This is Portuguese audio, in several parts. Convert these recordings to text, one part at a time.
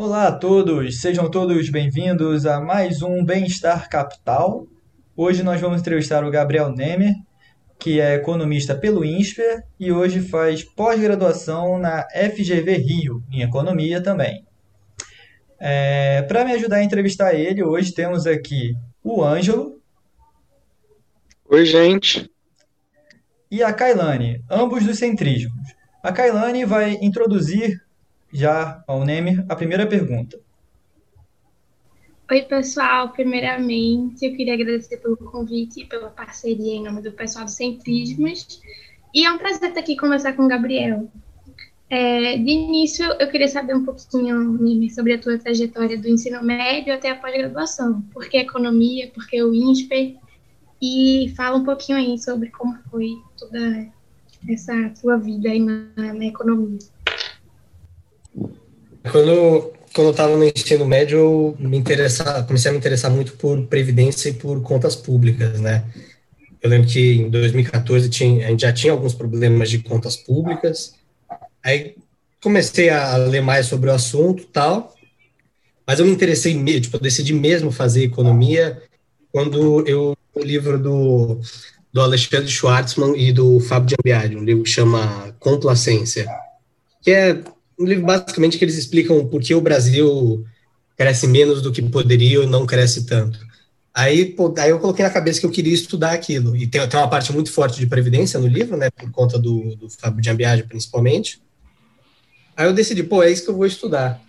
Olá a todos, sejam todos bem-vindos a mais um Bem-Estar Capital. Hoje nós vamos entrevistar o Gabriel Nemer, que é economista pelo INSPER e hoje faz pós-graduação na FGV Rio, em economia também. É, Para me ajudar a entrevistar ele, hoje temos aqui o Ângelo. Oi, gente. E a Kailane, ambos dos centrismos. A Kailane vai introduzir já ao Nemer a primeira pergunta. Oi, pessoal. Primeiramente, eu queria agradecer pelo convite e pela parceria em nome do pessoal do Centrismos. E é um prazer estar aqui conversar com o Gabriel. É, de início, eu queria saber um pouquinho, sobre a tua trajetória do ensino médio até a pós-graduação. Por que economia? Por que o INSPER? E fala um pouquinho aí sobre como foi toda essa tua vida aí na, na economia. Quando, quando eu estava no ensino médio, eu me interessar, comecei a me interessar muito por previdência e por contas públicas, né? Eu lembro que em 2014 tinha, a gente já tinha alguns problemas de contas públicas. Aí comecei a ler mais sobre o assunto tal, mas eu me interessei, tipo, eu decidi mesmo fazer economia quando eu o livro do, do Alexandre Schwartzman e do Fábio de Ambiade, um livro que chama Complacência, que é um livro basicamente que eles explicam por que o Brasil cresce menos do que poderia ou não cresce tanto. Aí, pô, aí eu coloquei na cabeça que eu queria estudar aquilo. E tem, tem uma parte muito forte de previdência no livro, né, por conta do, do Fábio de Ambiage, principalmente. Aí eu decidi, pô, é isso que eu vou estudar.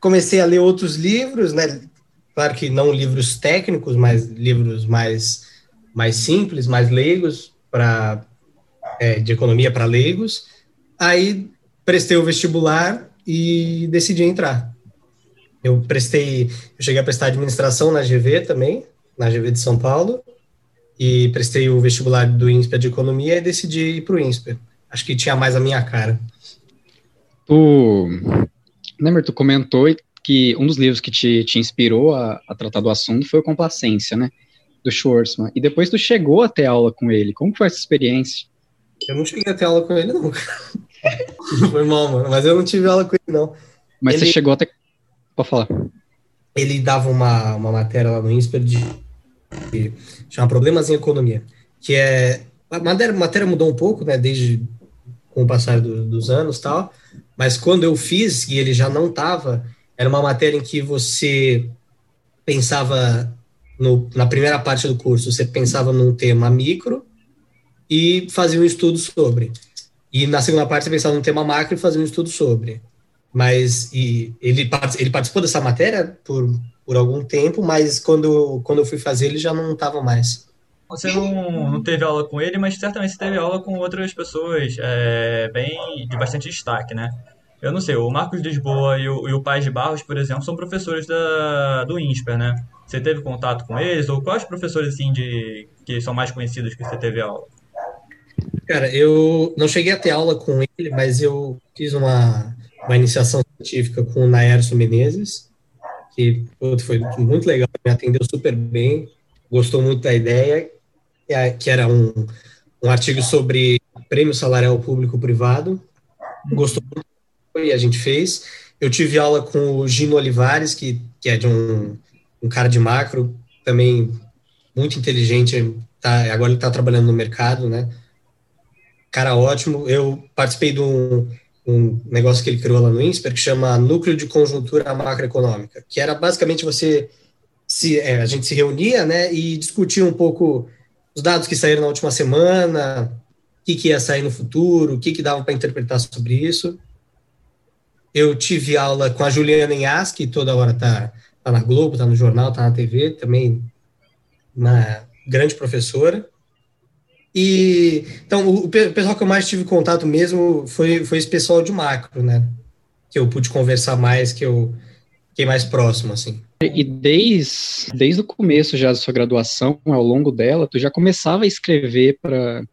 Comecei a ler outros livros, né, claro que não livros técnicos, mas livros mais, mais simples, mais leigos, para é, de economia para leigos. Aí prestei o vestibular e decidi entrar. Eu prestei, eu cheguei a prestar administração na GV também, na GV de São Paulo, e prestei o vestibular do INSPER de economia e decidi ir para o INSPER. Acho que tinha mais a minha cara. Tu, Nemer, tu comentou que um dos livros que te, te inspirou a, a tratar do assunto foi o Complacência, né? Do Schwarzman. E depois tu chegou a ter aula com ele. Como foi essa experiência? Eu não cheguei a ter aula com ele, não. Foi mal, mano. Mas eu não tive aula com ele, não. Mas ele, você chegou até. Pode falar. Ele dava uma, uma matéria lá no INSPER de, de chama Problemas em Economia. Que é. A matéria, a matéria mudou um pouco, né? Desde com o passar do, dos anos tal. Mas quando eu fiz, e ele já não estava, era uma matéria em que você pensava no, na primeira parte do curso, você pensava num tema micro e fazia um estudo sobre. E na segunda parte você pensava num tema macro e fazia um estudo sobre. Mas e ele, ele participou dessa matéria por, por algum tempo, mas quando, quando eu fui fazer ele já não estava mais. Você não, não teve aula com ele, mas certamente você teve aula com outras pessoas é, bem de bastante destaque, né? Eu não sei, o Marcos Lisboa e o, e o de Barros, por exemplo, são professores da, do INSPER, né? Você teve contato com eles? Ou quais professores, assim, de, que são mais conhecidos que você teve aula? Cara, eu não cheguei a ter aula com ele, mas eu fiz uma, uma iniciação científica com o Naerso Menezes, que foi muito legal, me atendeu super bem, gostou muito da ideia, que era um, um artigo sobre prêmio salarial público-privado, gostou muito e a gente fez. Eu tive aula com o Gino Olivares, que, que é de um, um cara de macro, também muito inteligente, tá, agora ele está trabalhando no mercado, né? Cara ótimo. Eu participei de um, um negócio que ele criou lá no INSPER que chama Núcleo de Conjuntura Macroeconômica, que era basicamente você se é, a gente se reunia, né, e discutia um pouco os dados que saíram na última semana, o que, que ia sair no futuro, o que, que dava para interpretar sobre isso. Eu tive aula com a Juliana Inhas, que toda hora está tá na Globo, está no jornal, está na TV, também uma grande professora. E então o, pessoal que eu mais tive contato mesmo foi, foi esse pessoal de macro, né? Que eu pude conversar mais, que eu fiquei mais próximo, assim. E desde, desde o começo já da sua graduação, ao longo dela, tu já começava a escrever para,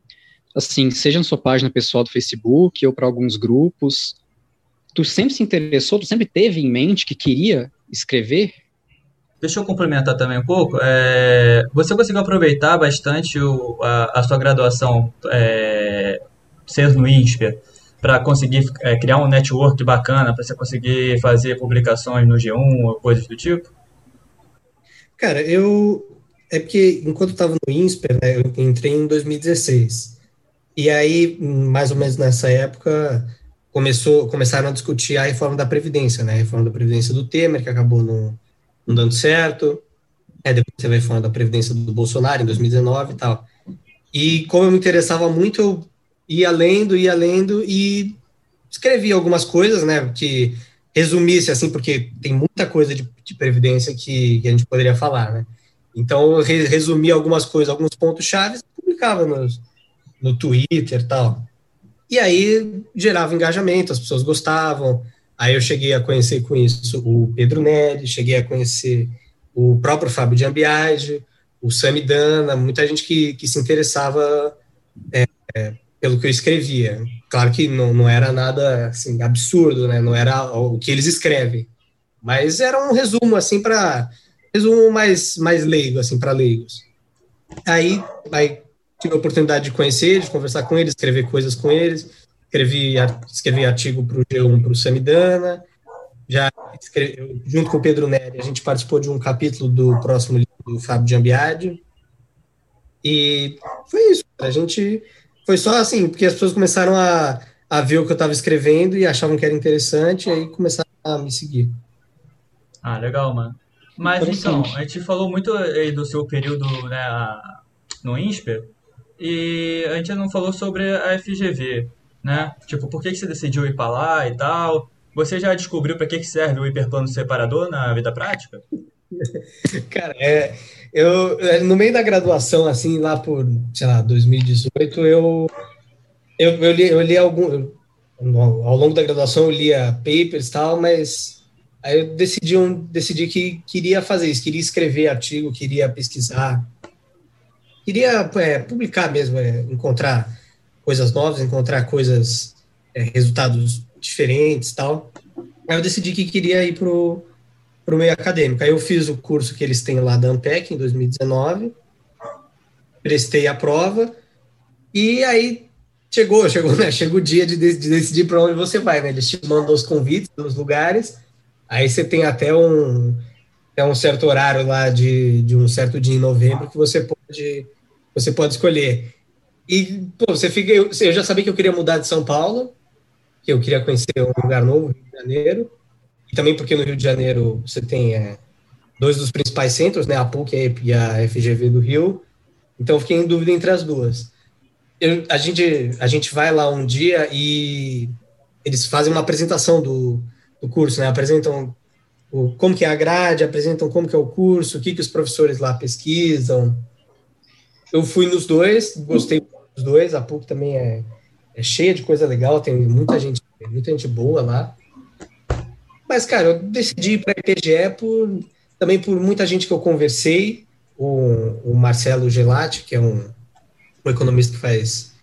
assim, seja na sua página pessoal do Facebook ou para alguns grupos. Tu sempre se interessou, tu sempre teve em mente que queria escrever? Deixa eu complementar também um pouco. É, você conseguiu aproveitar bastante o, a, a, sua graduação é, sendo no INSPER para conseguir é, criar um network bacana, para você conseguir fazer publicações no G1 ou coisas do tipo? Cara, eu. É porque enquanto eu estava no INSPER, né, eu entrei em 2016. E aí, mais ou menos nessa época, começou, começaram a discutir a reforma da Previdência, né? A reforma da Previdência do Temer, que acabou não, não dando certo. É, depois teve a reforma da Previdência do Bolsonaro, em 2019 e tal. E como eu me interessava muito, eu ia lendo, ia lendo e escrevi algumas coisas, né? Que resumisse, assim, porque tem muita coisa de, de previdência que, que, a gente poderia falar, né? Então, eu resumi algumas coisas, alguns pontos chaves, publicava nos, no Twitter tal. E aí gerava engajamento, as pessoas gostavam. Aí eu cheguei a conhecer com isso o Pedro Neri, cheguei a conhecer o próprio Fábio de Ambiage, o Samidana, muita gente que, que se interessava é, é, pelo que eu escrevia. Claro que não, não era nada assim, absurdo, né? não era o que eles escrevem, mas era um resumo assim para resumo mais mais leigo assim para leigos. Aí, aí tive a oportunidade de conhecer, de conversar com eles, escrever coisas com eles, escrevi escrevi artigo para o G1 para o Samidana, já escrevi, junto com o Pedro Neri, a gente participou de um capítulo do próximo livro do Fábio de Ambiade. E foi isso. A gente foi só assim, porque as pessoas começaram a, a ver o que eu estava escrevendo e achavam que era interessante, e aí começaram a me seguir. Ah, legal, mano. Mas então, a gente falou muito aí do seu período né, no INSPER, e a gente não falou sobre a FGV, né? Tipo, por que você decidiu ir para lá e tal? Você já descobriu para que serve o hiperplano separador na vida prática? Cara, é, eu é, no meio da graduação, assim, lá por, sei lá, 2018, eu eu, eu li, eu li algum ao longo da graduação eu lia papers e tal, mas aí eu decidi um, decidi que queria fazer isso, queria escrever artigo, queria pesquisar, queria é, publicar mesmo, é, encontrar coisas novas, encontrar coisas, é, resultados diferentes tal. Aí eu decidi que queria ir pro para o meio acadêmico. Aí eu fiz o curso que eles têm lá da Ampec em 2019, prestei a prova, e aí chegou, chegou, né, chegou o dia de, de decidir para onde você vai, né? Eles te mandam os convites dos lugares, aí você tem até um, até um certo horário lá de, de um certo dia em novembro que você pode, você pode escolher. E, pô, você fica, eu, eu já sabia que eu queria mudar de São Paulo, que eu queria conhecer um lugar novo, Rio de Janeiro, e também porque no Rio de Janeiro você tem é, dois dos principais centros, né, a PUC e a FGV do Rio, então fiquei em dúvida entre as duas. Eu, a, gente, a gente vai lá um dia e eles fazem uma apresentação do, do curso, né, apresentam o, como que é a grade, apresentam como que é o curso, o que, que os professores lá pesquisam. Eu fui nos dois, gostei dos dois, a PUC também é, é cheia de coisa legal, tem muita gente, muita gente boa lá. Mas, cara, eu decidi ir para a IPGE por, também por muita gente que eu conversei, o, o Marcelo Gelati, que é um, um economista que faz...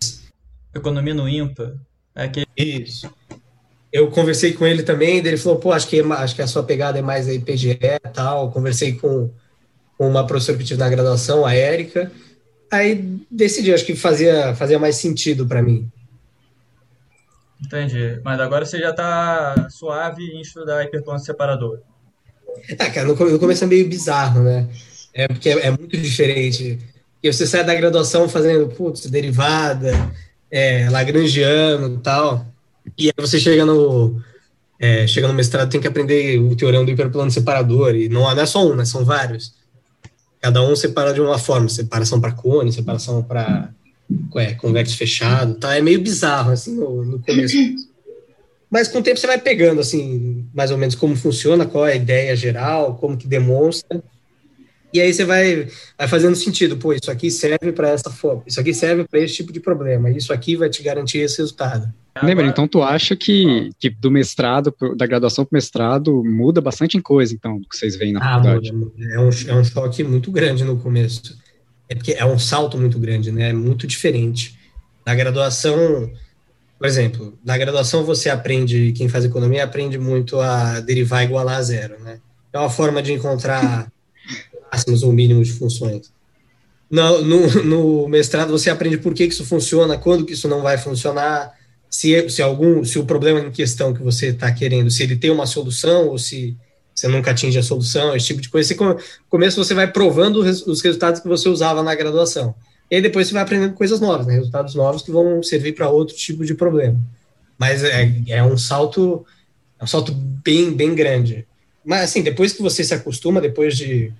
Economia no IMPA. É que... Isso. Eu conversei com ele também, ele falou, pô, acho que, acho que a sua pegada é mais a IPGE e tal. Conversei com, com uma professora que tive na graduação, a Érica. Aí decidi, acho que fazia, fazia mais sentido para mim. Entendi. Mas agora você já está suave em estudar hiperplano separador. É, cara, no, no começo é meio bizarro, né? É porque é, é, muito diferente. E você sai da graduação fazendo, putz, derivada, é, lagrangiano e tal. E aí você chega no, é, chega no mestrado, tem que aprender o teorema do hiperplano separador. E não, não é só um, né? São vários. Cada um separa de uma forma. Separação para cone, separação para é, convexo fechado, tá? É meio bizarro, assim, no, no começo. Mas com o tempo você vai pegando, assim, mais ou menos como funciona, qual é a ideia geral, como que demonstra. E aí você vai, vai fazendo sentido, pô, isso aqui serve para essa forma, isso aqui serve para esse tipo de problema, isso aqui vai te garantir esse resultado. Lembra, então tu acha que, que do mestrado, da graduação para o mestrado, muda bastante em coisa, então, que vocês veem na ah, faculdade? Muda, É, um, é um choque muito grande no começo é porque é um salto muito grande, né? É muito diferente. Na graduação, por exemplo, na graduação você aprende, quem faz economia aprende muito a derivar igual a zero, né? É uma forma de encontrar máximos ou mínimos de funções. No, no, no, mestrado você aprende por que, que isso funciona, quando que isso não vai funcionar, se, se algum, se o problema em questão que você está querendo, se ele tem uma solução ou se você nunca atinge a solução, esse tipo de coisa. Você, começo você vai provando os resultados que você usava na graduação. E aí depois você vai aprendendo coisas novas, né? resultados novos que vão servir para outro tipo de problema. Mas é, é um salto, é um salto bem, bem grande. Mas assim, depois que você se acostuma, depois de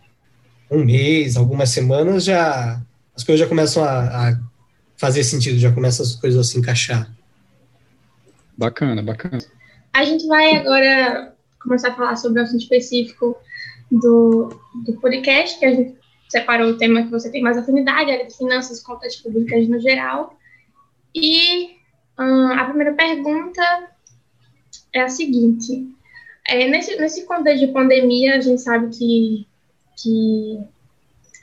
um mês, algumas semanas, já as coisas já começam a, a fazer sentido, já começam as coisas a se encaixar. Bacana, bacana. A gente vai agora começar a falar sobre o assunto específico do, do podcast, que a gente separou o tema que você tem mais afinidade, área de finanças, contas públicas no geral. E hum, a primeira pergunta é a seguinte: é, nesse, nesse contexto de pandemia, a gente sabe que, que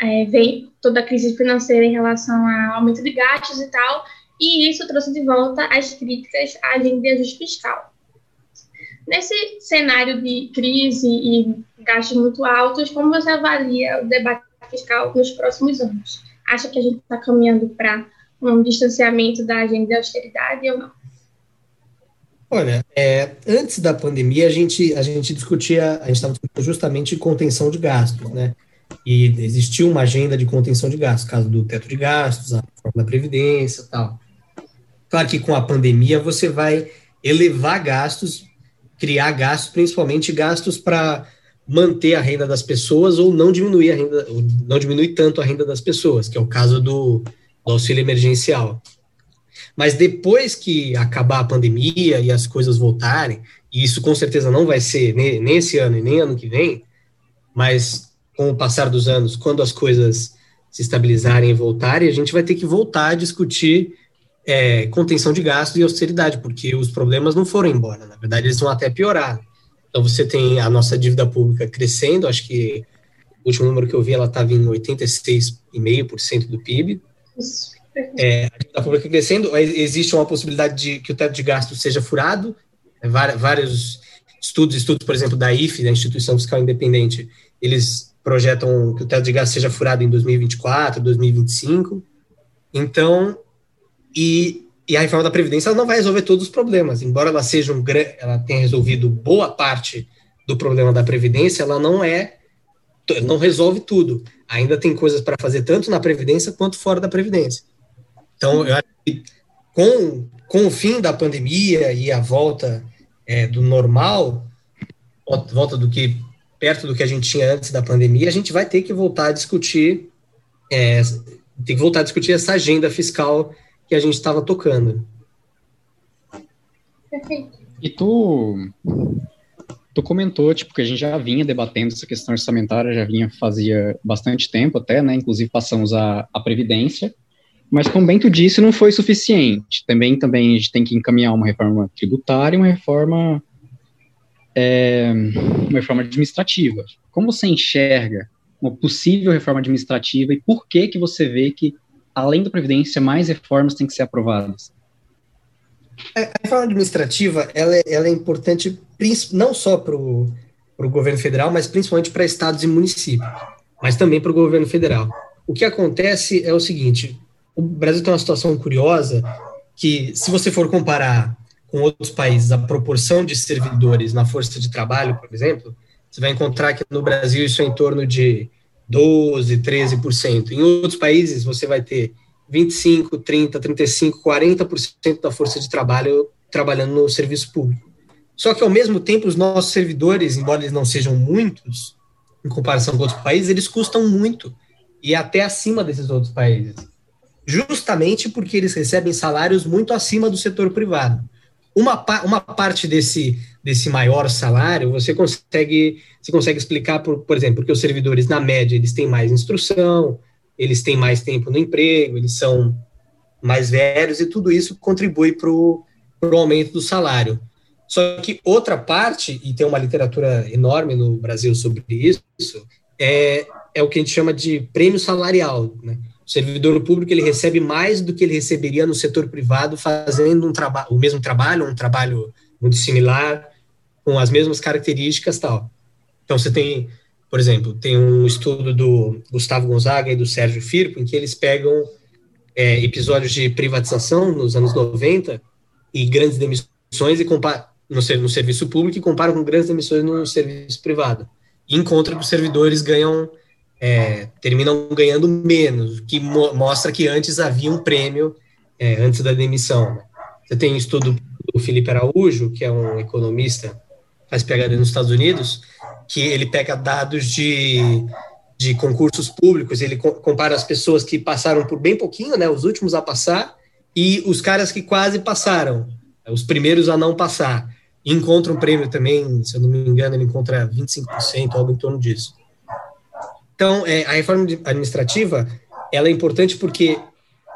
é, vem toda a crise financeira em relação ao aumento de gastos e tal, e isso trouxe de volta as críticas à agenda de ajuste fiscal. Nesse cenário de crise e gastos muito altos, como você avalia o debate fiscal nos próximos anos? Acha que a gente está caminhando para um distanciamento da agenda de austeridade ou não? Olha, é, antes da pandemia, a gente, a gente discutia, a gente estava discutindo justamente contenção de gastos, né? E existiu uma agenda de contenção de gastos, caso do teto de gastos, a reforma da Previdência tal. Claro que com a pandemia você vai elevar gastos, criar gastos, principalmente gastos para manter a renda das pessoas ou não diminuir a renda, não diminuir tanto a renda das pessoas, que é o caso do, do auxílio emergencial. Mas depois que acabar a pandemia e as coisas voltarem, e isso com certeza não vai ser nem, nem esse ano e nem ano que vem, mas com o passar dos anos, quando as coisas se estabilizarem e voltarem, a gente vai ter que voltar a discutir é, contenção de gastos e austeridade, porque os problemas não foram embora, na verdade eles vão até piorar. Então você tem a nossa dívida pública crescendo, acho que o último número que eu vi ela estava em 86,5% do PIB. É, a dívida pública crescendo, existe uma possibilidade de que o teto de gastos seja furado, é, vários estudos, estudos, por exemplo, da IFE, da Instituição Fiscal Independente, eles projetam que o teto de gastos seja furado em 2024, 2025. Então, e, e a reforma da Previdência não vai resolver todos os problemas, embora ela seja um ela tenha resolvido boa parte do problema da Previdência, ela não é, não resolve tudo. Ainda tem coisas para fazer tanto na Previdência quanto fora da Previdência. Então, eu acho que com, com o fim da pandemia e a volta é, do normal, volta do que perto do que a gente tinha antes da pandemia, a gente vai ter que voltar a discutir, é, tem que voltar a discutir essa agenda fiscal que a gente estava tocando. Perfeito. E tu, tu comentou, tipo, que a gente já vinha debatendo essa questão orçamentária, já vinha fazia bastante tempo até, né, inclusive passamos a, a Previdência, mas como bem tu disse, não foi suficiente. Também, também a gente tem que encaminhar uma reforma tributária e uma reforma, é, uma reforma administrativa. Como você enxerga uma possível reforma administrativa e por que que você vê que além da Previdência, mais reformas têm que ser aprovadas? A reforma administrativa ela é, ela é importante não só para o governo federal, mas principalmente para estados e municípios, mas também para o governo federal. O que acontece é o seguinte: o Brasil tem uma situação curiosa que, se você for comparar com outros países a proporção de servidores na força de trabalho, por exemplo, você vai encontrar que no Brasil isso é em torno de 12, 13%. Em outros países, você vai ter 25, 30, 35, 40% da força de trabalho trabalhando no serviço público. Só que, ao mesmo tempo, os nossos servidores, embora eles não sejam muitos, em comparação com outros países, eles custam muito, e até acima desses outros países. Justamente porque eles recebem salários muito acima do setor privado. Uma, uma parte desse, desse maior salário, você consegue, você consegue explicar, por, por exemplo, porque os servidores, na média, eles têm mais instrução, eles têm mais tempo no emprego, eles são mais velhos, e tudo isso contribui para o aumento do salário. Só que outra parte, e tem uma literatura enorme no Brasil sobre isso, é, é o que a gente chama de prêmio salarial. Né? O servidor público ele recebe mais do que ele receberia no setor privado fazendo um trabalho, o mesmo trabalho, um trabalho muito similar, com as mesmas características tal. Então você tem, por exemplo, tem um estudo do Gustavo Gonzaga e do Sérgio Firpo, em que eles pegam é, episódios de privatização nos anos 90 e grandes demissões e no, no serviço público e compara com grandes demissões no serviço privado. E encontra que os servidores ganham é, terminam ganhando menos, que mo mostra que antes havia um prêmio é, antes da demissão. Você tem um estudo do Felipe Araújo, que é um economista, faz PhD nos Estados Unidos, que ele pega dados de, de concursos públicos, ele co compara as pessoas que passaram por bem pouquinho, né, os últimos a passar, e os caras que quase passaram, os primeiros a não passar. Encontra um prêmio também, se eu não me engano, ele encontra 25%, algo em torno disso. Então, é, a reforma administrativa, ela é importante porque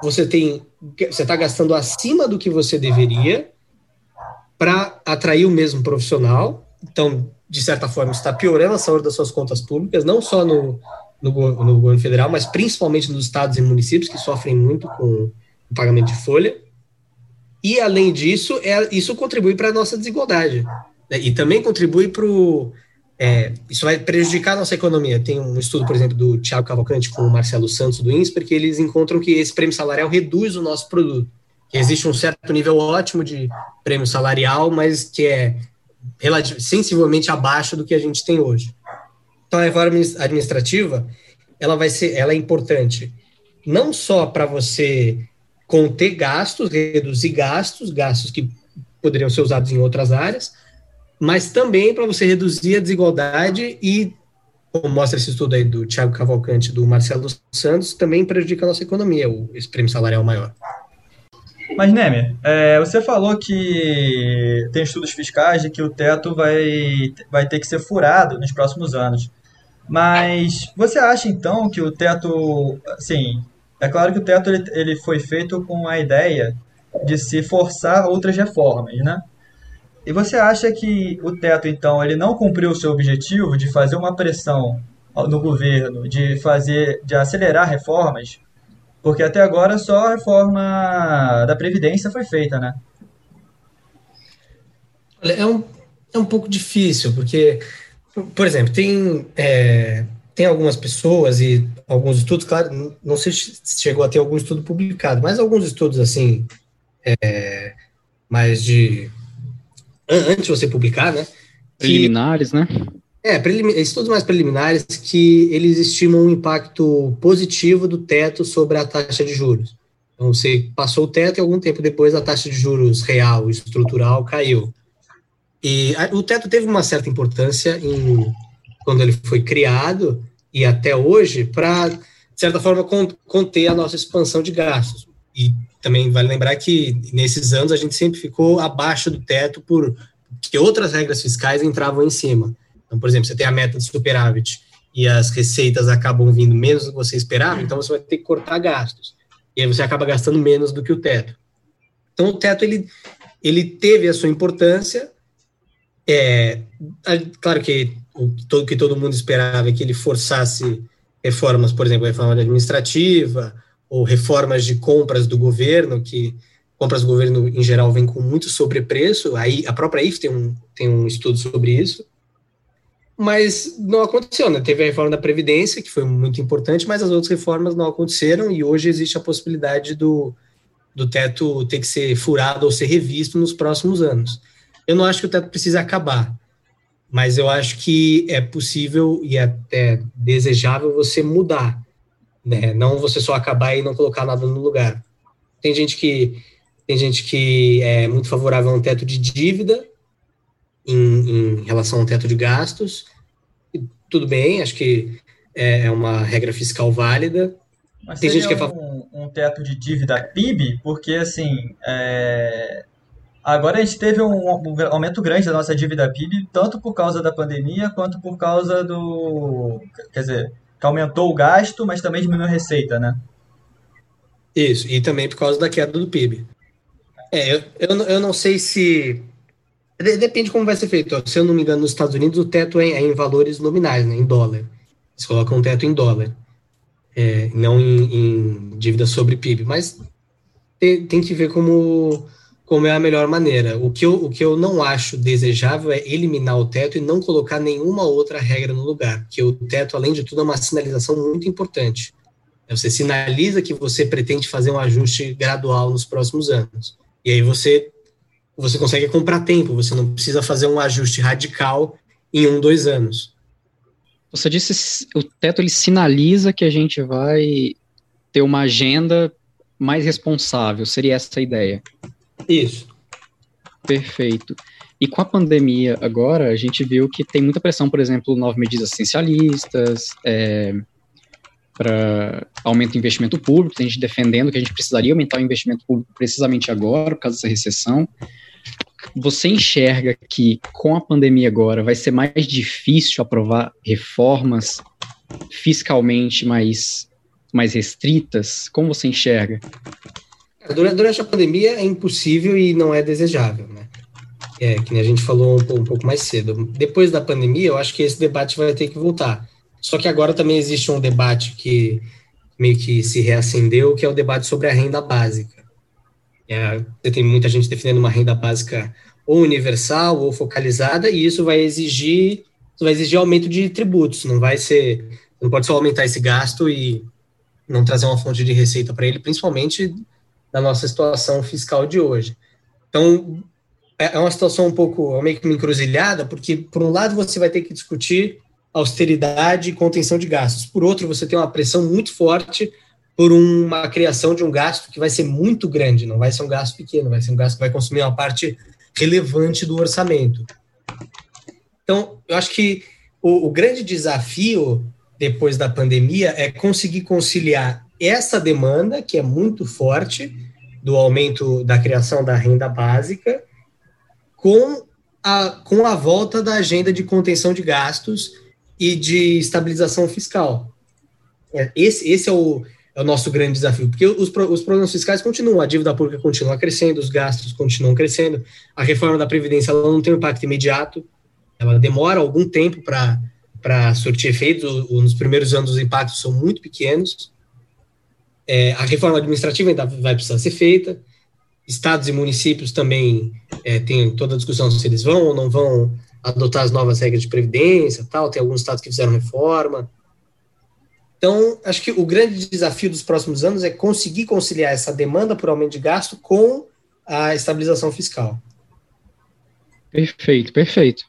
você tem, você está gastando acima do que você deveria para atrair o mesmo profissional. Então, de certa forma, está piorando a saúde das suas contas públicas, não só no, no, no governo federal, mas principalmente nos estados e municípios que sofrem muito com o pagamento de folha. E, além disso, é, isso contribui para a nossa desigualdade. Né? E também contribui para o é, isso vai prejudicar a nossa economia. Tem um estudo, por exemplo, do Tiago Cavalcante com o Marcelo Santos do INSPER, que eles encontram que esse prêmio salarial reduz o nosso produto. Que existe um certo nível ótimo de prêmio salarial, mas que é sensivelmente abaixo do que a gente tem hoje. Então, a reforma administrativa, ela vai ser, ela é importante não só para você conter gastos, reduzir gastos, gastos que poderiam ser usados em outras áreas, mas também para você reduzir a desigualdade e, como mostra esse estudo aí do Tiago Cavalcante do Marcelo Santos, também prejudica a nossa economia, o, esse prêmio salarial maior. Mas, Neme, é, você falou que tem estudos fiscais de que o teto vai, vai ter que ser furado nos próximos anos. Mas você acha, então, que o teto... Assim, é claro que o teto ele, ele foi feito com a ideia de se forçar outras reformas, né? E você acha que o teto, então, ele não cumpriu o seu objetivo de fazer uma pressão no governo, de fazer, de acelerar reformas? Porque até agora só a reforma da Previdência foi feita, né? É um, é um pouco difícil, porque, por exemplo, tem, é, tem algumas pessoas e alguns estudos, claro, não sei se chegou a ter algum estudo publicado, mas alguns estudos, assim, é, mais de antes de você publicar, né? Preliminares, que, né? É, prelim, estudos mais preliminares que eles estimam um impacto positivo do teto sobre a taxa de juros. Então, você passou o teto e algum tempo depois a taxa de juros real, estrutural, caiu. E a, o teto teve uma certa importância em, quando ele foi criado e até hoje para, de certa forma, conter a nossa expansão de gastos. E também vale lembrar que nesses anos a gente sempre ficou abaixo do teto por que outras regras fiscais entravam em cima. Então, por exemplo, você tem a meta de superávit e as receitas acabam vindo menos do que você esperava, então você vai ter que cortar gastos. E aí você acaba gastando menos do que o teto. Então, o teto ele, ele teve a sua importância. É, claro que o todo, que todo mundo esperava é que ele forçasse reformas, por exemplo, a reforma administrativa, ou reformas de compras do governo, que compras do governo em geral vêm com muito sobrepreço, aí a própria IF tem um, tem um estudo sobre isso, mas não aconteceu, né? Teve a reforma da Previdência, que foi muito importante, mas as outras reformas não aconteceram, e hoje existe a possibilidade do, do teto ter que ser furado ou ser revisto nos próximos anos. Eu não acho que o teto precisa acabar, mas eu acho que é possível e até desejável você mudar né? Não você só acabar e não colocar nada no lugar. Tem gente que tem gente que é muito favorável a um teto de dívida em, em relação ao teto de gastos. E tudo bem, acho que é, é uma regra fiscal válida. Mas tem gente que é um, um teto de dívida PIB, porque assim, é... agora a gente teve um, um aumento grande da nossa dívida PIB, tanto por causa da pandemia quanto por causa do, quer dizer, que aumentou o gasto, mas também diminuiu a receita, né? Isso, e também por causa da queda do PIB. É, eu, eu, eu não sei se. Depende como vai ser feito. Se eu não me engano, nos Estados Unidos o teto é, é em valores nominais, né, em dólar. Eles colocam um teto em dólar, é, não em, em, dívida sobre PIB. Mas tem, tem que ver como como é a melhor maneira. O que, eu, o que eu não acho desejável é eliminar o teto e não colocar nenhuma outra regra no lugar, porque o teto, além de tudo, é uma sinalização muito importante. Você sinaliza que você pretende fazer um ajuste gradual nos próximos anos. E aí você você consegue comprar tempo, você não precisa fazer um ajuste radical em um, dois anos. Você disse o teto ele sinaliza que a gente vai ter uma agenda mais responsável, seria essa a ideia? Isso. Perfeito. E com a pandemia agora, a gente viu que tem muita pressão, por exemplo, nove medidas essencialistas, é, para aumento do investimento público, tem gente defendendo que a gente precisaria aumentar o investimento público precisamente agora, por causa dessa recessão. Você enxerga que com a pandemia agora vai ser mais difícil aprovar reformas fiscalmente mais, mais restritas? Como você enxerga? Durante a pandemia é impossível e não é desejável, né? É, que a gente falou um, um pouco mais cedo. Depois da pandemia, eu acho que esse debate vai ter que voltar. Só que agora também existe um debate que meio que se reacendeu, que é o debate sobre a renda básica. É, tem muita gente defendendo uma renda básica ou universal ou focalizada, e isso vai exigir vai exigir aumento de tributos, não vai ser, não pode só aumentar esse gasto e não trazer uma fonte de receita para ele, principalmente na nossa situação fiscal de hoje. Então, é, é uma situação um pouco meio que uma encruzilhada, porque por um lado você vai ter que discutir austeridade e contenção de gastos. Por outro, você tem uma pressão muito forte por uma criação de um gasto que vai ser muito grande, não vai ser um gasto pequeno, vai ser um gasto que vai consumir uma parte relevante do orçamento. Então, eu acho que o, o grande desafio depois da pandemia é conseguir conciliar essa demanda, que é muito forte, do aumento da criação da renda básica, com a, com a volta da agenda de contenção de gastos e de estabilização fiscal. É, esse, esse é, o, é o nosso grande desafio, porque os, os problemas fiscais continuam, a dívida pública continua crescendo, os gastos continuam crescendo, a reforma da Previdência ela não tem um impacto imediato, ela demora algum tempo para surtir efeitos, nos primeiros anos os impactos são muito pequenos, é, a reforma administrativa ainda vai precisar ser feita, estados e municípios também é, tem toda a discussão se eles vão ou não vão adotar as novas regras de previdência, tal. Tem alguns estados que fizeram reforma. Então, acho que o grande desafio dos próximos anos é conseguir conciliar essa demanda por aumento de gasto com a estabilização fiscal. Perfeito, perfeito.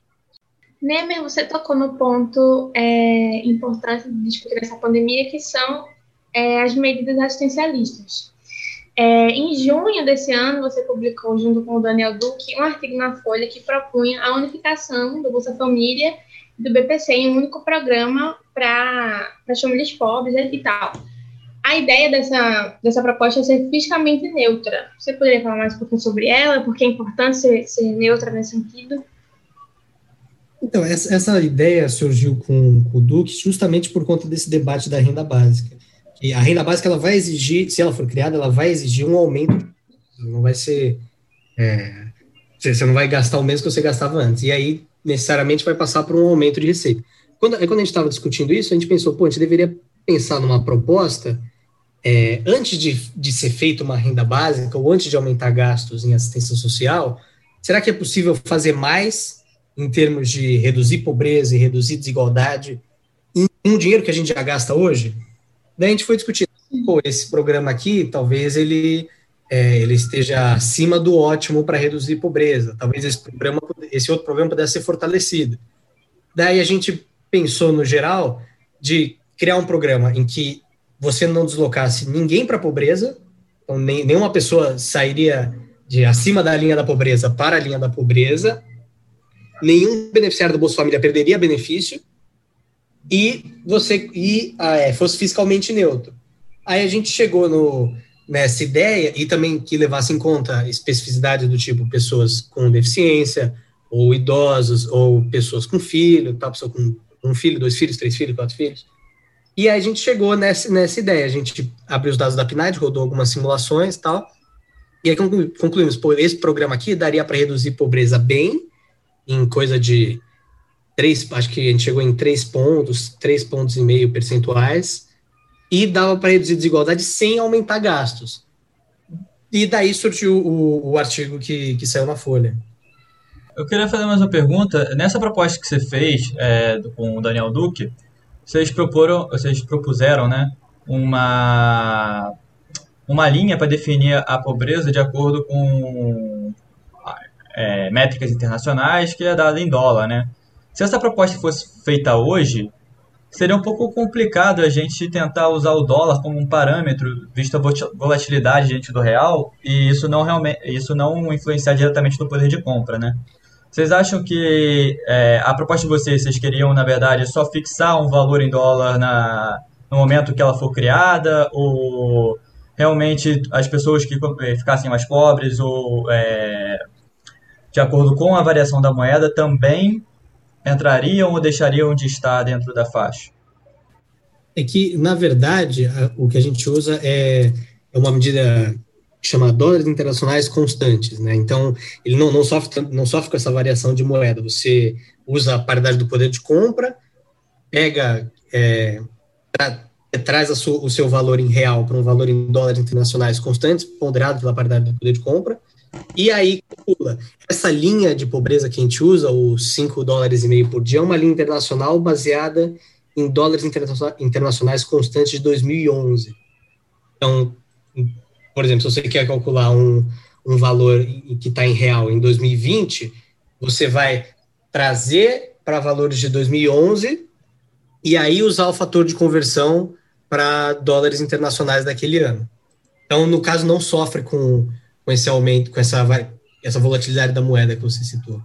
Nemer, você tocou no ponto é, importante de discutir essa pandemia, que são é, as medidas assistencialistas. É, em junho desse ano, você publicou, junto com o Daniel Duque, um artigo na Folha que propunha a unificação do Bolsa Família e do BPC em um único programa para as famílias pobres e tal. A ideia dessa, dessa proposta é ser fiscalmente neutra. Você poderia falar mais um pouquinho sobre ela? Por que é importante ser, ser neutra nesse sentido? Então, essa, essa ideia surgiu com, com o Duque justamente por conta desse debate da renda básica. E a renda básica ela vai exigir, se ela for criada, ela vai exigir um aumento, não vai ser. É, você não vai gastar o mesmo que você gastava antes. E aí, necessariamente, vai passar por um aumento de receita. Quando, quando a gente estava discutindo isso, a gente pensou, pô, a gente deveria pensar numa proposta, é, antes de, de ser feita uma renda básica, ou antes de aumentar gastos em assistência social, será que é possível fazer mais em termos de reduzir pobreza e reduzir desigualdade em um dinheiro que a gente já gasta hoje? Daí a gente foi discutir, pô, esse programa aqui, talvez ele, é, ele esteja acima do ótimo para reduzir pobreza, talvez esse, programa, esse outro programa pudesse ser fortalecido. Daí a gente pensou, no geral, de criar um programa em que você não deslocasse ninguém para a pobreza, então nem, nenhuma pessoa sairia de acima da linha da pobreza para a linha da pobreza, nenhum beneficiário do Bolsa Família perderia benefício, e você e ah, é, fosse fiscalmente neutro. Aí a gente chegou no, nessa ideia e também que levasse em conta especificidade do tipo pessoas com deficiência, ou idosos, ou pessoas com filho, tal, pessoa com um filho, dois filhos, três filhos, quatro filhos. E aí a gente chegou nessa, nessa ideia, a gente abriu os dados da PNAD, rodou algumas simulações tal, e aí concluímos, pô, esse programa aqui daria para reduzir pobreza bem, em coisa de três, acho que a gente chegou em três pontos, três pontos e meio percentuais, e dava para reduzir desigualdade sem aumentar gastos. E daí surgiu o, o artigo que, que saiu na Folha. Eu queria fazer mais uma pergunta. Nessa proposta que você fez é, com o Daniel Duque, vocês proporam, vocês propuseram, né, uma uma linha para definir a pobreza de acordo com é, métricas internacionais que é dada em dólar, né? Se essa proposta fosse feita hoje, seria um pouco complicado a gente tentar usar o dólar como um parâmetro, visto a volatilidade diante do real, e isso não realmente, isso não influenciar diretamente no poder de compra, né? Vocês acham que é, a proposta de vocês, vocês queriam, na verdade, só fixar um valor em dólar na, no momento que ela for criada, ou realmente as pessoas que é, ficassem mais pobres, ou é, de acordo com a variação da moeda, também entrariam ou deixariam de estar dentro da faixa? É que, na verdade, o que a gente usa é, é uma medida que chama dólares internacionais constantes, né? Então, ele não, não, sofre, não sofre com essa variação de moeda. Você usa a paridade do poder de compra, pega, é, tra, traz o seu valor em real para um valor em dólares internacionais constantes, ponderado pela paridade do poder de compra, e aí. Essa linha de pobreza que a gente usa, os 5 dólares e meio por dia, é uma linha internacional baseada em dólares internacionais constantes de 2011. Então, por exemplo, se você quer calcular um, um valor que está em real em 2020, você vai trazer para valores de 2011 e aí usar o fator de conversão para dólares internacionais daquele ano. Então, no caso, não sofre com com esse aumento, com essa, essa volatilidade da moeda que você citou.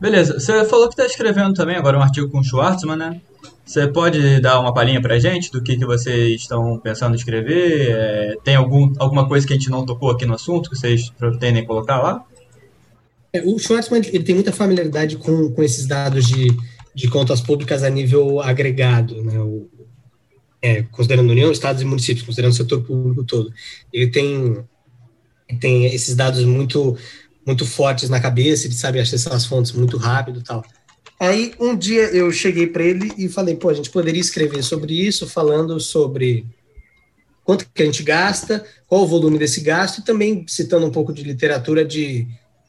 Beleza, você falou que está escrevendo também agora um artigo com o Schwartzman, né? Você pode dar uma palhinha para a gente do que, que vocês estão pensando em escrever? É, tem algum, alguma coisa que a gente não tocou aqui no assunto que vocês pretendem colocar lá? É, o Schwartzman ele tem muita familiaridade com, com esses dados de, de contas públicas a nível agregado, né? O, é, considerando União, Estados e municípios, considerando o setor público todo. Ele tem tem esses dados muito muito fortes na cabeça, ele sabe acessar as fontes muito rápido tal. Aí um dia eu cheguei para ele e falei, pô, a gente poderia escrever sobre isso, falando sobre quanto que a gente gasta, qual o volume desse gasto, e também citando um pouco de literatura de,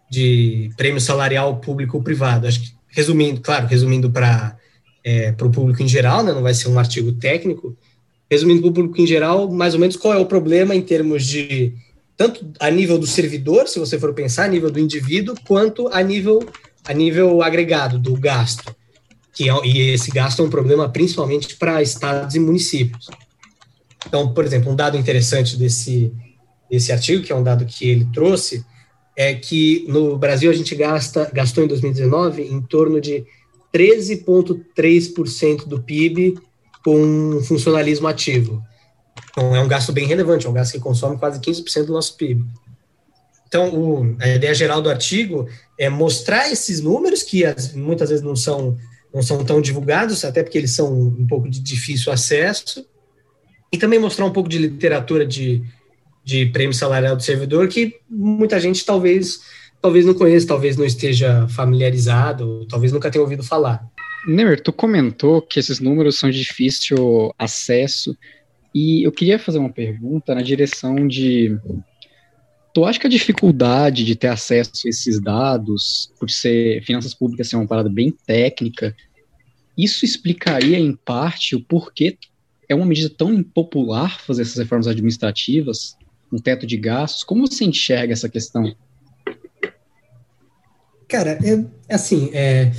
de prêmio salarial público-privado. Acho que, resumindo, claro, resumindo para é, o público em geral, né, não vai ser um artigo técnico, resumindo para o público em geral, mais ou menos qual é o problema em termos de tanto a nível do servidor, se você for pensar, a nível do indivíduo, quanto a nível, a nível agregado do gasto. Que é, e esse gasto é um problema principalmente para estados e municípios. Então, por exemplo, um dado interessante desse, desse artigo, que é um dado que ele trouxe, é que no Brasil a gente gasta, gastou em 2019 em torno de 13,3% do PIB com funcionalismo ativo. Então, é um gasto bem relevante, é um gasto que consome quase 15% do nosso PIB. Então, o, a ideia geral do artigo é mostrar esses números, que as, muitas vezes não são, não são tão divulgados, até porque eles são um pouco de difícil acesso, e também mostrar um pouco de literatura de, de prêmio salarial do servidor, que muita gente talvez, talvez não conheça, talvez não esteja familiarizado, talvez nunca tenha ouvido falar. Nemer, tu comentou que esses números são de difícil acesso, e eu queria fazer uma pergunta na direção de. Tu acha que a dificuldade de ter acesso a esses dados, por ser finanças públicas ser uma parada bem técnica, isso explicaria em parte o porquê é uma medida tão impopular fazer essas reformas administrativas, um teto de gastos? Como você enxerga essa questão? Cara, é, assim, é,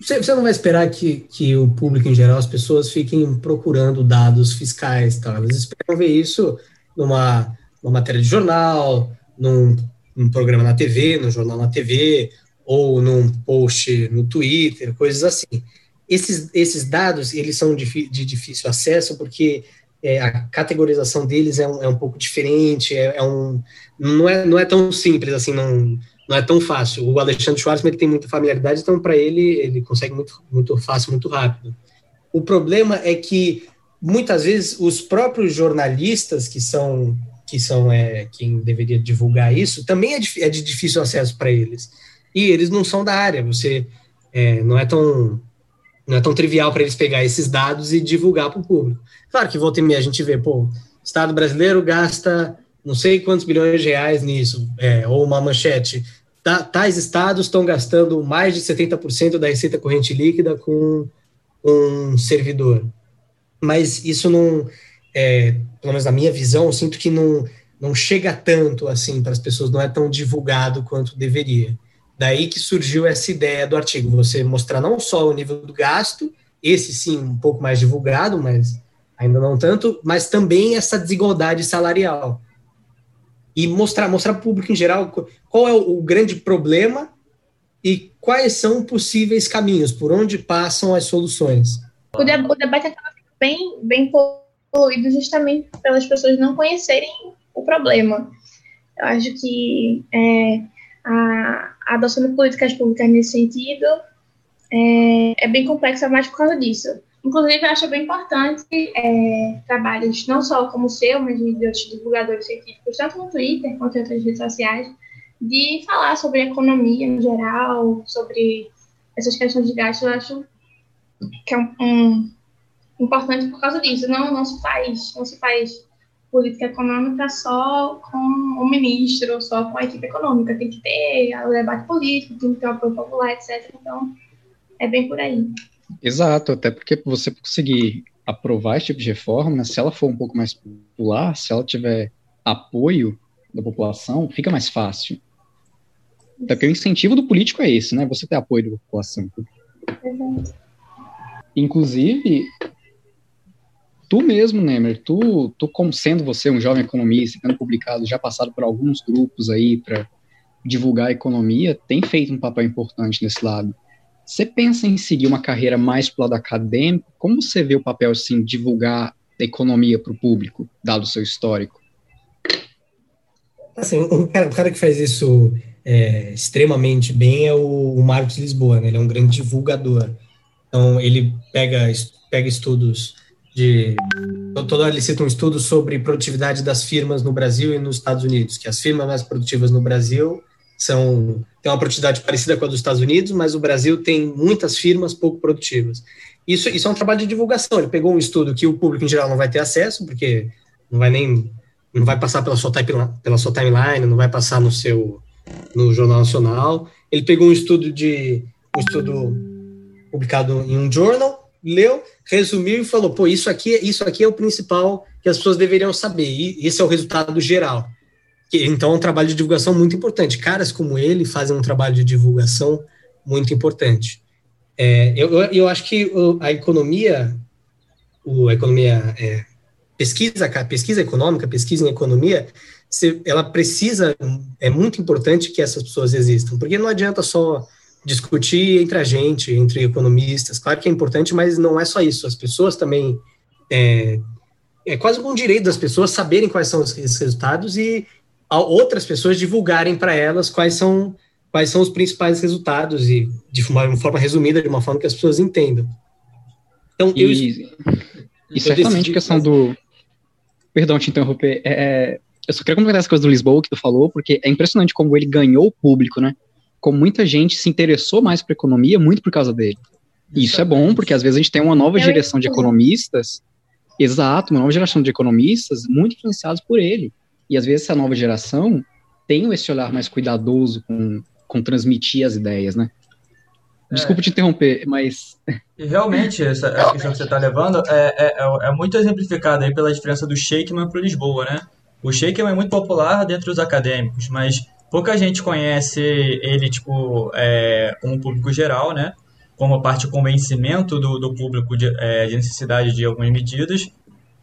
você, você não vai esperar que, que o público em geral, as pessoas fiquem procurando dados fiscais, tá? Elas esperam ver isso numa, numa matéria de jornal, num, num programa na TV, no jornal na TV, ou num post no Twitter, coisas assim. Esses, esses dados, eles são de, de difícil acesso porque é, a categorização deles é um, é um pouco diferente, é, é, um, não, é, não é tão simples assim, não, não é tão fácil. O Alexandre Schwarzman tem muita familiaridade, então para ele ele consegue muito, muito fácil, muito rápido. O problema é que muitas vezes os próprios jornalistas que são que são é, quem deveria divulgar isso também é de, é de difícil acesso para eles e eles não são da área. Você é, não é tão não é tão trivial para eles pegar esses dados e divulgar para o público. Claro que volta e meia a gente vê, pô, o Estado brasileiro gasta não sei quantos bilhões de reais nisso, é, ou uma manchete, tais estados estão gastando mais de 70% da receita corrente líquida com um servidor. Mas isso não, é, pelo menos na minha visão, eu sinto que não, não chega tanto assim para as pessoas, não é tão divulgado quanto deveria. Daí que surgiu essa ideia do artigo, você mostrar não só o nível do gasto, esse sim um pouco mais divulgado, mas ainda não tanto, mas também essa desigualdade salarial. E mostrar mostrar para o público em geral qual é o, o grande problema e quais são possíveis caminhos, por onde passam as soluções. O, de, o debate acaba bem, bem poluído justamente pelas pessoas não conhecerem o problema. Eu acho que é, a, a adoção de políticas públicas nesse sentido é, é, bem complexa mais por causa disso. Inclusive, eu acho bem importante é, trabalhos não só como o seu, mas de outros divulgadores científicos, tanto no Twitter quanto em outras redes sociais, de falar sobre economia em geral, sobre essas questões de gasto. Eu acho que é um, um importante por causa disso. Não, não se faz, não se faz política econômica só com o ministro, só com a equipe econômica. Tem que ter o debate político, tem que ter o apoio popular, etc. Então, é bem por aí. Exato, até porque você conseguir aprovar esse tipo de reforma, se ela for um pouco mais popular, se ela tiver apoio da população, fica mais fácil. Até porque o incentivo do político é esse, né? Você ter apoio da população. Exato. Inclusive, tu mesmo, Nemer, tu, tu como sendo você um jovem economista, tendo publicado, já passado por alguns grupos aí para divulgar a economia, tem feito um papel importante nesse lado. Você pensa em seguir uma carreira mais pro lado acadêmico? Como você vê o papel, assim, divulgar a economia para o público, dado o seu histórico? Assim, um cara, um cara que faz isso é, extremamente bem é o, o Marcos Lisboa, né? Ele é um grande divulgador. Então, ele pega, pega estudos de toda hora ele cita um estudo sobre produtividade das firmas no Brasil e nos Estados Unidos, que as firmas mais produtivas no Brasil são têm uma produtividade parecida com a dos Estados Unidos, mas o Brasil tem muitas firmas pouco produtivas. Isso, isso é um trabalho de divulgação. Ele pegou um estudo que o público em geral não vai ter acesso, porque não vai nem não vai passar pela sua, pela sua timeline, não vai passar no seu no Jornal Nacional. Ele pegou um estudo de um estudo publicado em um journal leu, resumiu e falou: pô, isso aqui, isso aqui é o principal que as pessoas deveriam saber, e esse é o resultado geral. Então, é um trabalho de divulgação muito importante. Caras como ele fazem um trabalho de divulgação muito importante. É, eu, eu acho que a economia, a economia é, pesquisa, pesquisa econômica, pesquisa em economia, ela precisa, é muito importante que essas pessoas existam, porque não adianta só discutir entre a gente, entre economistas. Claro que é importante, mas não é só isso. As pessoas também. É, é quase um direito das pessoas saberem quais são esses resultados e outras pessoas divulgarem para elas quais são, quais são os principais resultados e de uma, uma, forma resumida, de uma forma que as pessoas entendam. Então, e, eu, e eu certamente a questão do. Perdão te interromper. É, é, eu só quero completar essa coisa do Lisboa que tu falou, porque é impressionante como ele ganhou o público, né? como muita gente se interessou mais por economia muito por causa dele. E isso é bom, porque às vezes a gente tem uma nova geração de economistas, exato, uma nova geração de economistas muito influenciados por ele. E às vezes essa nova geração tem esse olhar mais cuidadoso com, com transmitir as ideias, né? Desculpa é. te interromper, mas. E realmente, essa a questão que você está levando é, é, é, é, muito exemplificada aí pela diferença do Shakeman para o Lisboa, né? O Shakeman é muito popular dentre os acadêmicos, mas pouca gente conhece ele, tipo, é, como público geral, né? Como a parte de convencimento do, do público de, é, de necessidade de algumas medidas.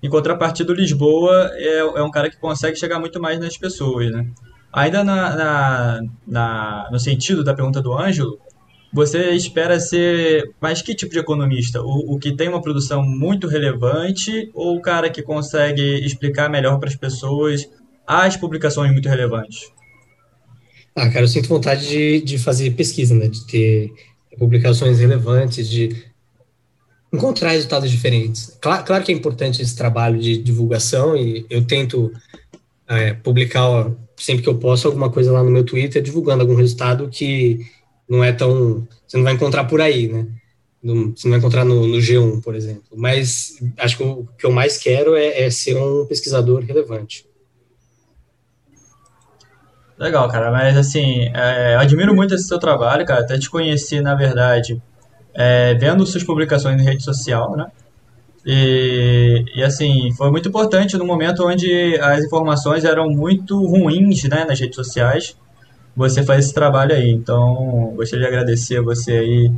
Em contrapartida, o Lisboa é, é um cara que consegue chegar muito mais nas pessoas, né? Ainda na, na, na, no sentido da pergunta do Ângelo, você espera ser mais que tipo de economista? O, o que tem uma produção muito relevante ou o cara que consegue explicar melhor para as pessoas as publicações muito relevantes? Ah, cara, eu sinto vontade de, de fazer pesquisa, né? De ter publicações relevantes, de encontrar resultados diferentes. Claro, claro que é importante esse trabalho de divulgação e eu tento é, publicar sempre que eu posso alguma coisa lá no meu Twitter divulgando algum resultado que não é tão. Você não vai encontrar por aí, né? você não vai encontrar no, no, G1, por exemplo. Mas acho que o que eu mais quero é, é ser um pesquisador relevante. Legal, cara, mas assim, é, eu admiro muito esse seu trabalho, cara. Até te conheci, na verdade, é, vendo suas publicações em rede social, né? E, e, assim, foi muito importante no momento onde as informações eram muito ruins, né, nas redes sociais. você faz esse trabalho aí. Então, gostaria de agradecer a você aí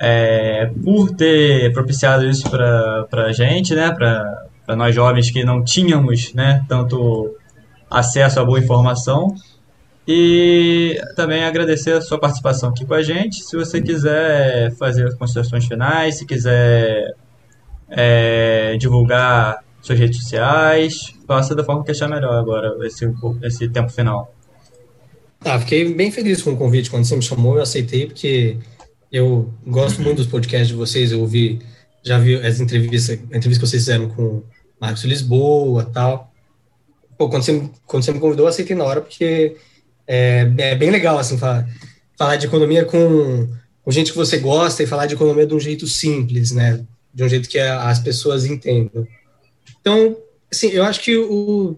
é, por ter propiciado isso para a gente, né? Para nós jovens que não tínhamos né, tanto acesso a boa informação. E também agradecer a sua participação aqui com a gente. Se você quiser fazer considerações finais, se quiser é, divulgar suas redes sociais, faça da forma que achar melhor agora, esse, esse tempo final. Ah, fiquei bem feliz com o convite. Quando você me chamou, eu aceitei, porque eu gosto muito dos podcasts de vocês. Eu ouvi, já vi as entrevistas, a entrevista que vocês fizeram com Marcos Lisboa tal. Pô, quando você, quando você me convidou, eu aceitei na hora, porque é, é bem legal, assim, falar, falar de economia com, com gente que você gosta e falar de economia de um jeito simples, né? De um jeito que as pessoas entendam. Então, assim, eu acho que o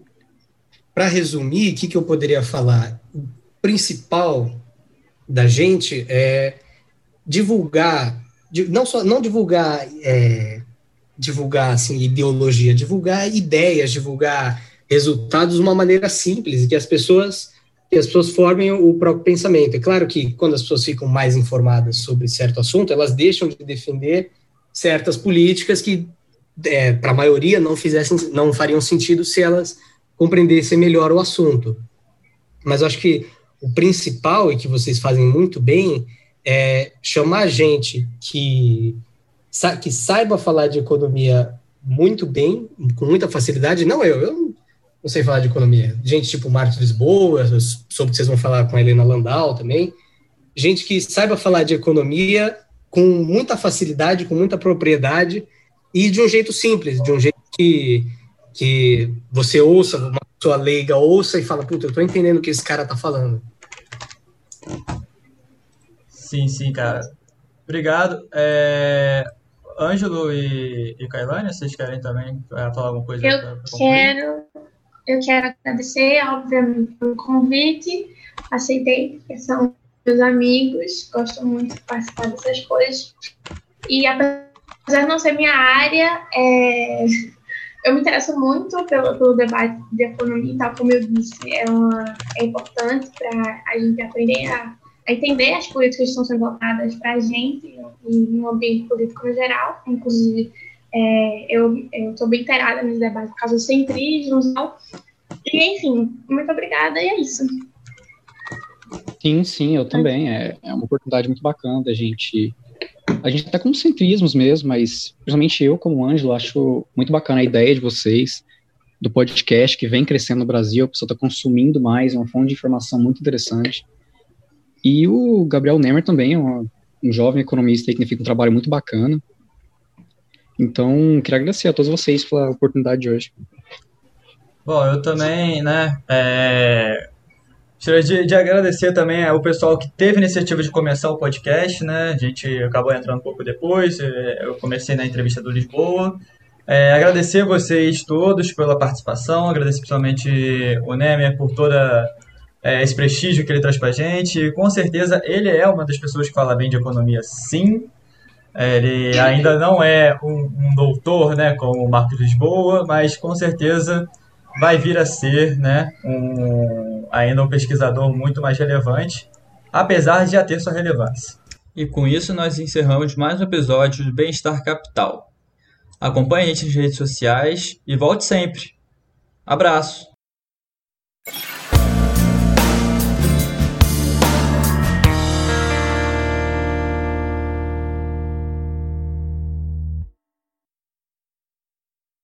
para resumir, o que, que eu poderia falar? O principal da gente é divulgar, não só não divulgar, é, divulgar assim ideologia, divulgar ideias, divulgar resultados de uma maneira simples que as pessoas que as pessoas formem o próprio pensamento. É claro que quando as pessoas ficam mais informadas sobre certo assunto, elas deixam de defender certas políticas que, é, para a maioria, não fizessem, não fariam sentido se elas compreendessem melhor o assunto. Mas eu acho que o principal e que vocês fazem muito bem é chamar gente que, que saiba falar de economia muito bem, com muita facilidade. Não eu, eu não sei falar de economia. Gente tipo Marcos Lisboa, soube que vocês vão falar com a Helena Landau também. Gente que saiba falar de economia com muita facilidade, com muita propriedade e de um jeito simples, de um jeito que, que você ouça, uma pessoa leiga ouça e fala, puta, eu tô entendendo o que esse cara tá falando. Sim, sim, cara. Obrigado. É... Ângelo e, e Kailane, vocês querem também falar alguma coisa? Eu quero eu quero agradecer, obviamente, pelo convite. Aceitei, porque são meus amigos, gosto muito de participar dessas coisas. E apesar de não ser minha área, é, eu me interesso muito pelo, pelo, debate de economia tal, como eu disse, é, uma, é importante para a gente aprender a, a, entender as políticas que estão sendo votadas para a gente e no ambiente político no geral, inclusive é, eu estou bem inteirada nesse debate por causa do centrismo e tal. E, enfim, muito obrigada e é isso. Sim, sim, eu também. É, é uma oportunidade muito bacana da gente. A gente tá com centrismos mesmo, mas principalmente eu, como Ângelo, acho muito bacana a ideia de vocês, do podcast que vem crescendo no Brasil, a pessoa está consumindo mais, é uma fonte de informação muito interessante. E o Gabriel Nemer também é um jovem economista que tem feito um trabalho muito bacana. Então, queria agradecer a todos vocês pela oportunidade de hoje. Bom, eu também, né, é, gostaria de, de, agradecer também ao pessoal que teve a iniciativa de começar o podcast, né, a gente acabou entrando um pouco depois, é, eu comecei na entrevista do Lisboa, é, agradecer a vocês todos pela participação, agradecer principalmente o Nemer por toda é, esse prestígio que ele traz para a gente. Com certeza ele é uma das pessoas que fala bem de economia, sim. Ele ainda não é um, um doutor, né, como o Marcos Lisboa, mas com certeza vai vir a ser, né, um, ainda um pesquisador muito mais relevante, apesar de já ter sua relevância. E com isso nós encerramos mais um episódio do Bem-Estar Capital. Acompanhe a gente nas redes sociais e volte sempre. Abraço!